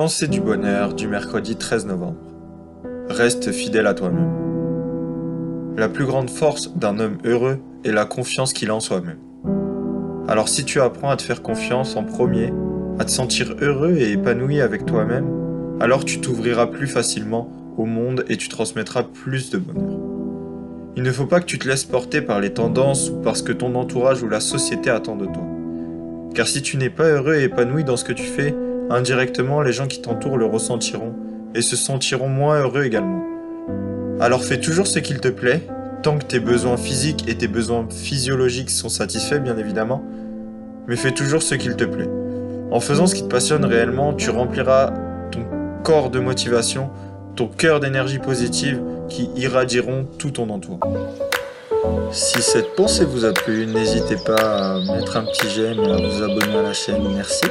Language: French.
Pensée du bonheur du mercredi 13 novembre. Reste fidèle à toi-même. La plus grande force d'un homme heureux est la confiance qu'il a en soi-même. Alors si tu apprends à te faire confiance en premier, à te sentir heureux et épanoui avec toi-même, alors tu t'ouvriras plus facilement au monde et tu transmettras plus de bonheur. Il ne faut pas que tu te laisses porter par les tendances ou parce que ton entourage ou la société attend de toi. Car si tu n'es pas heureux et épanoui dans ce que tu fais, indirectement les gens qui t'entourent le ressentiront et se sentiront moins heureux également. Alors fais toujours ce qu'il te plaît, tant que tes besoins physiques et tes besoins physiologiques sont satisfaits bien évidemment, mais fais toujours ce qu'il te plaît. En faisant ce qui te passionne réellement, tu rempliras ton corps de motivation, ton cœur d'énergie positive qui irradieront tout ton entourage. Si cette pensée vous a plu, n'hésitez pas à mettre un petit j'aime et à vous abonner à la chaîne. Merci.